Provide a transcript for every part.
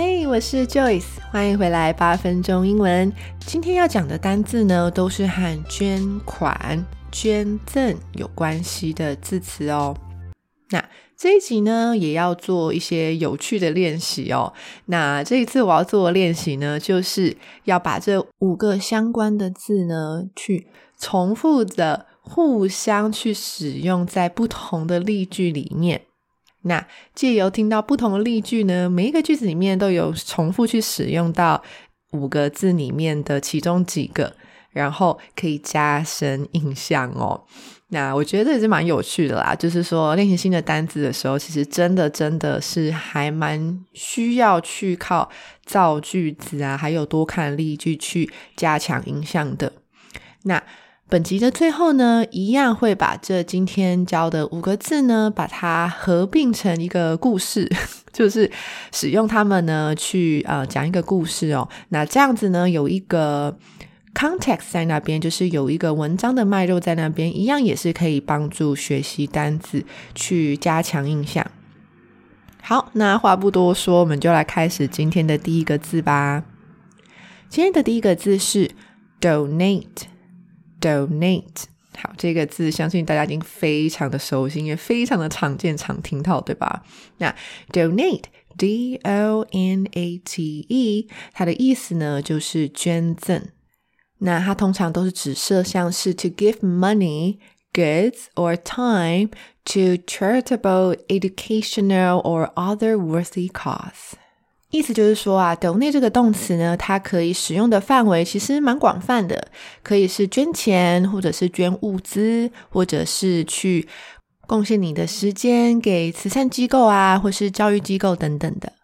嘿我是 Joyce，欢迎回来八分钟英文。今天要讲的单字呢，都是和捐款、捐赠有关系的字词哦。那这一集呢，也要做一些有趣的练习哦。那这一次我要做的练习呢，就是要把这五个相关的字呢，去重复的互相去使用在不同的例句里面。那借由听到不同的例句呢，每一个句子里面都有重复去使用到五个字里面的其中几个，然后可以加深印象哦。那我觉得这也是蛮有趣的啦，就是说练习新的单字的时候，其实真的真的是还蛮需要去靠造句子啊，还有多看例句去加强印象的。那本集的最后呢，一样会把这今天教的五个字呢，把它合并成一个故事，就是使用它们呢去呃讲一个故事哦。那这样子呢，有一个 context 在那边，就是有一个文章的脉络在那边，一样也是可以帮助学习单字去加强印象。好，那话不多说，我们就来开始今天的第一个字吧。今天的第一个字是 donate。Donate，好，这个字相信大家已经非常的熟悉，也非常的常见、常听到，对吧？那 Donate，D-O-N-A-T-E，它的意思呢就是捐赠。那它通常都是指涉像是 to give money, goods or time to charitable, educational or other worthy cause。 意思就是说啊，donate 这个动词呢，它可以使用的范围其实蛮广泛的，可以是捐钱，或者是捐物资，或者是去贡献你的时间给慈善机构啊，或是教育机构等等的。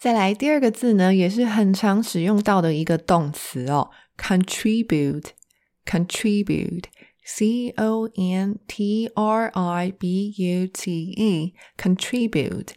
再来第二个字呢，也是很常使用到的一个动词哦，contribute，contribute，c o n t r i b u t e，contribute。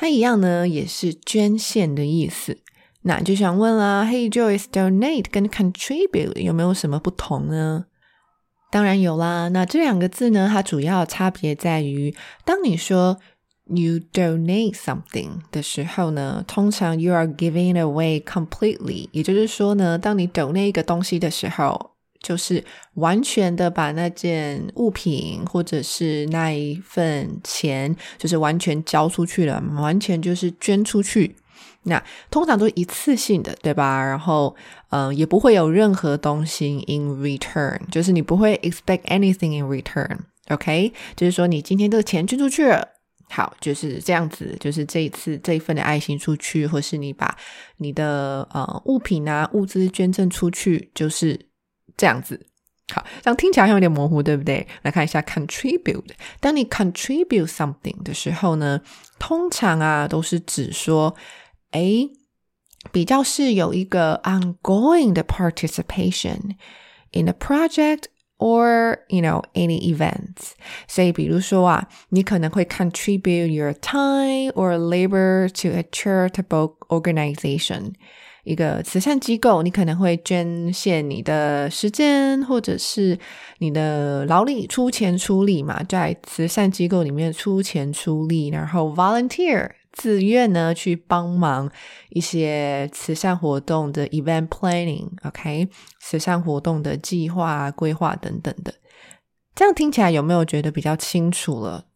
它一样呢，也是捐献的意思。那就想问啦，Hey Joyce，donate 跟 contribute 有没有什么不同呢？当然有啦。那这两个字呢，它主要差别在于，当你说 you donate something 的时候呢，通常 you are giving away completely，也就是说呢，当你 donate 一个东西的时候。就是完全的把那件物品或者是那一份钱，就是完全交出去了，完全就是捐出去。那通常都是一次性的，对吧？然后，嗯、呃，也不会有任何东西 in return，就是你不会 expect anything in return。OK，就是说你今天这个钱捐出去了，好，就是这样子，就是这一次这一份的爱心出去，或是你把你的呃物品啊物资捐赠出去，就是。这样子，好，这样听起来好像有点模糊，对不对？来看一下 contribute。当你 contribute something 的时候呢，通常啊都是指说，诶，比较是有一个 ongoing 的 participation in a project or you know any events。所以比如说啊，你可能会 contribute your time or labor to a charitable organization。 一个慈善机构，你可能会捐献你的时间，或者是你的劳力，出钱出力嘛，在慈善机构里面出钱出力，然后 volunteer 自愿呢去帮忙一些慈善活动的 event planning，OK，慈善活动的计划规划等等的，这样听起来有没有觉得比较清楚了？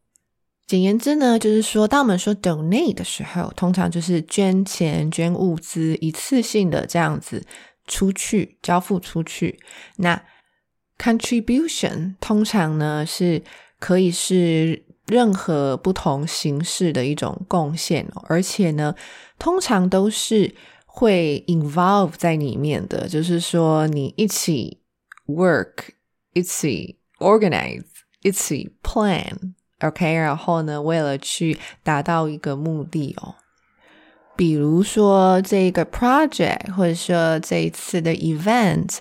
简言之呢，就是说，当我们说 donate 的时候，通常就是捐钱、捐物资，一次性的这样子出去，交付出去。那 contribution 通常呢是可以是任何不同形式的一种贡献，而且呢，通常都是会 involve 在里面的，就是说你一起 work，一起 organize，一起 plan。OK，然后呢，为了去达到一个目的哦，比如说这个 project，或者说这一次的 event，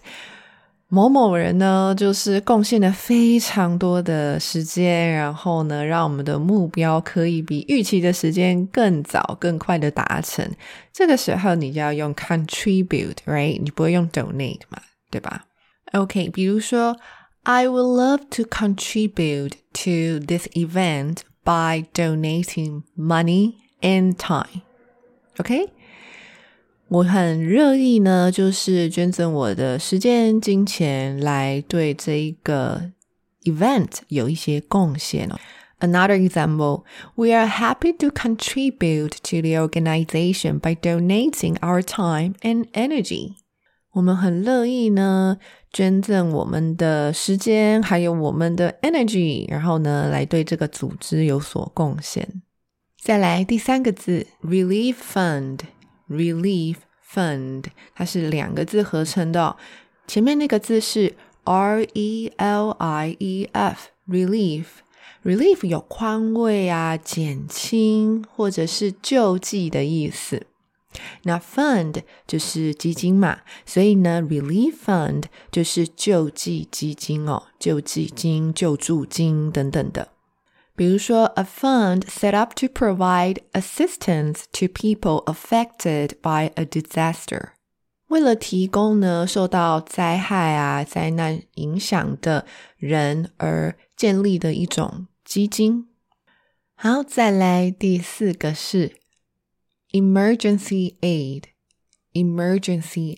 某某人呢，就是贡献了非常多的时间，然后呢，让我们的目标可以比预期的时间更早、更快的达成。这个时候，你就要用 contribute，right？你不会用 donate 嘛，对吧？OK，比如说。I would love to contribute to this event by donating money and time. OK，我很乐意呢，就是捐赠我的时间、金钱，来对这一个 event 有一些贡献哦。Another example, we are happy to contribute to the organization by donating our time and energy. 我们很乐意呢， 捐赠我们的时间，还有我们的 energy，然后呢，来对这个组织有所贡献。再来第三个字，relief fund，relief fund，它是两个字合成的，前面那个字是 r e l i e f，relief。Relief 有宽慰啊、减轻或者是救济的意思。那 Fund 就是基金嘛，所以呢，Relief Fund 就是救济基金哦，救济金、救助金等等的。比如说，A fund set up to provide assistance to people affected by a disaster。为了提供呢受到灾害啊、灾难影响的人而建立的一种。基金，好，再来第四个是 emergency aid，emergency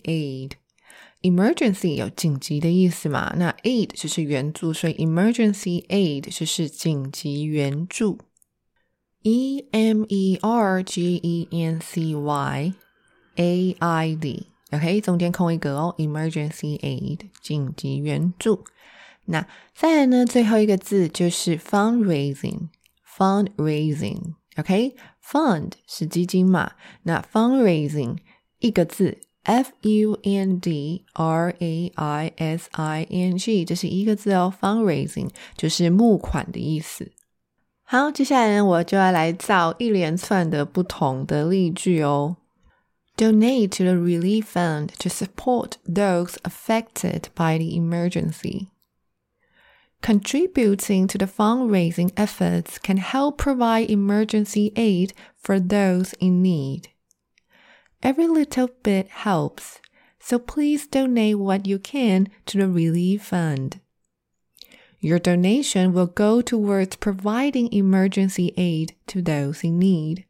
aid，emergency 有紧急的意思嘛？那 aid 就是援助，所以 emergency aid 就是紧急援助。E M E R G E N C Y A I D，OK，中间空一格哦，emergency aid 紧急援助。那再来呢？最后一个字就是 fundraising，fundraising，OK，fund 是基金嘛？那 fundraising 一个字，F U N D R A I S I N G，这是一个字哦，fundraising 就是募款的意思。好，接下来呢，我就要来造一连串的不同的例句哦。Donate to the relief fund to support those affected by the emergency. Contributing to the fundraising efforts can help provide emergency aid for those in need. Every little bit helps, so please donate what you can to the Relief Fund. Your donation will go towards providing emergency aid to those in need.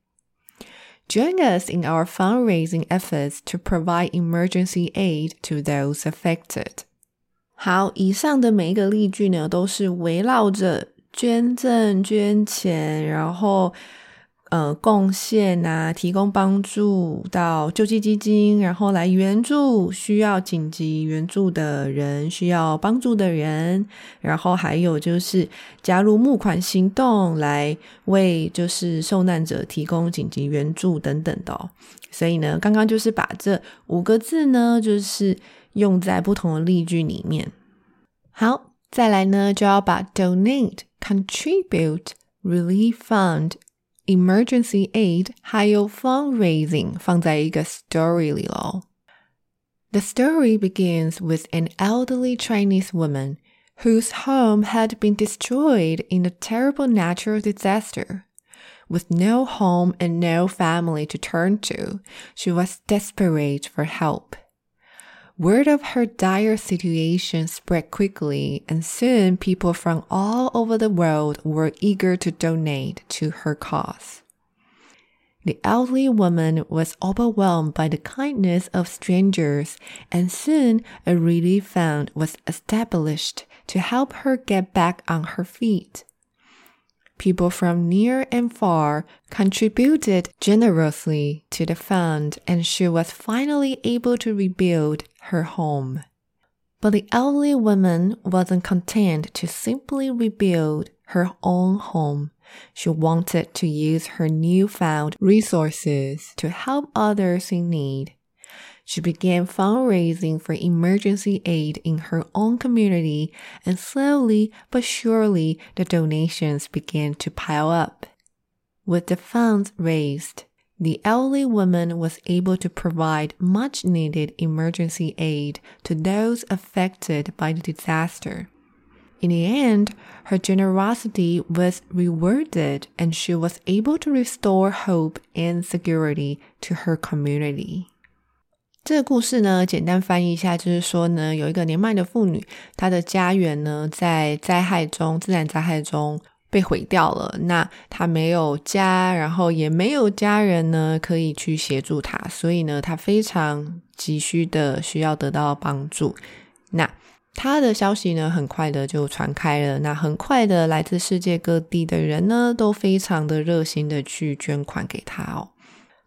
Join us in our fundraising efforts to provide emergency aid to those affected. 好，以上的每一个例句呢，都是围绕着捐赠、捐钱，然后呃贡献啊，提供帮助到救济基金，然后来援助需要紧急援助的人、需要帮助的人，然后还有就是加入募款行动，来为就是受难者提供紧急援助等等的。所以呢，刚刚就是把这五个字呢，就是。用在不同的例句里面。好，再来呢，就要把 donate、contribute、relief fund、emergency aid 还有 fundraising 放在一个 story 里喽。The story begins with an elderly Chinese woman whose home had been destroyed in a terrible natural disaster. With no home and no family to turn to, she was desperate for help. Word of her dire situation spread quickly, and soon people from all over the world were eager to donate to her cause. The elderly woman was overwhelmed by the kindness of strangers, and soon a relief fund was established to help her get back on her feet. People from near and far contributed generously to the fund, and she was finally able to rebuild her home. But the elderly woman wasn't content to simply rebuild her own home. She wanted to use her newfound resources to help others in need. She began fundraising for emergency aid in her own community, and slowly but surely the donations began to pile up. With the funds raised, the elderly woman was able to provide much needed emergency aid to those affected by the disaster. In the end, her generosity was rewarded and she was able to restore hope and security to her community. 这个故事呢，简单翻译一下，就是说呢，有一个年迈的妇女，她的家园呢，在灾害中，自然灾害中被毁掉了，那她没有家，然后也没有家人呢，可以去协助她，所以呢，她非常急需的需要得到帮助。那她的消息呢，很快的就传开了，那很快的，来自世界各地的人呢，都非常的热心的去捐款给她哦。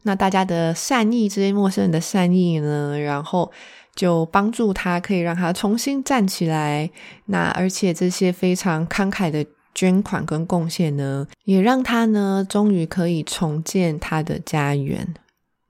那大家的善意，这些陌生人的善意呢，然后就帮助他，可以让他重新站起来。那而且这些非常慷慨的捐款跟贡献呢，也让他呢，终于可以重建他的家园。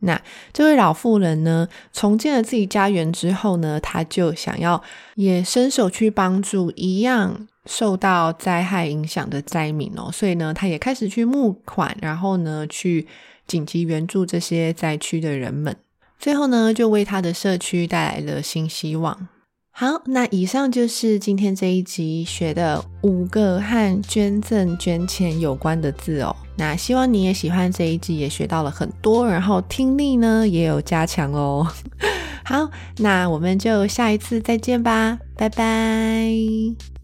那这位老妇人呢，重建了自己家园之后呢，他就想要也伸手去帮助一样受到灾害影响的灾民哦，所以呢，他也开始去募款，然后呢，去。紧急援助这些灾区的人们，最后呢，就为他的社区带来了新希望。好，那以上就是今天这一集学的五个和捐赠、捐钱有关的字哦。那希望你也喜欢这一集，也学到了很多，然后听力呢也有加强哦。好，那我们就下一次再见吧，拜拜。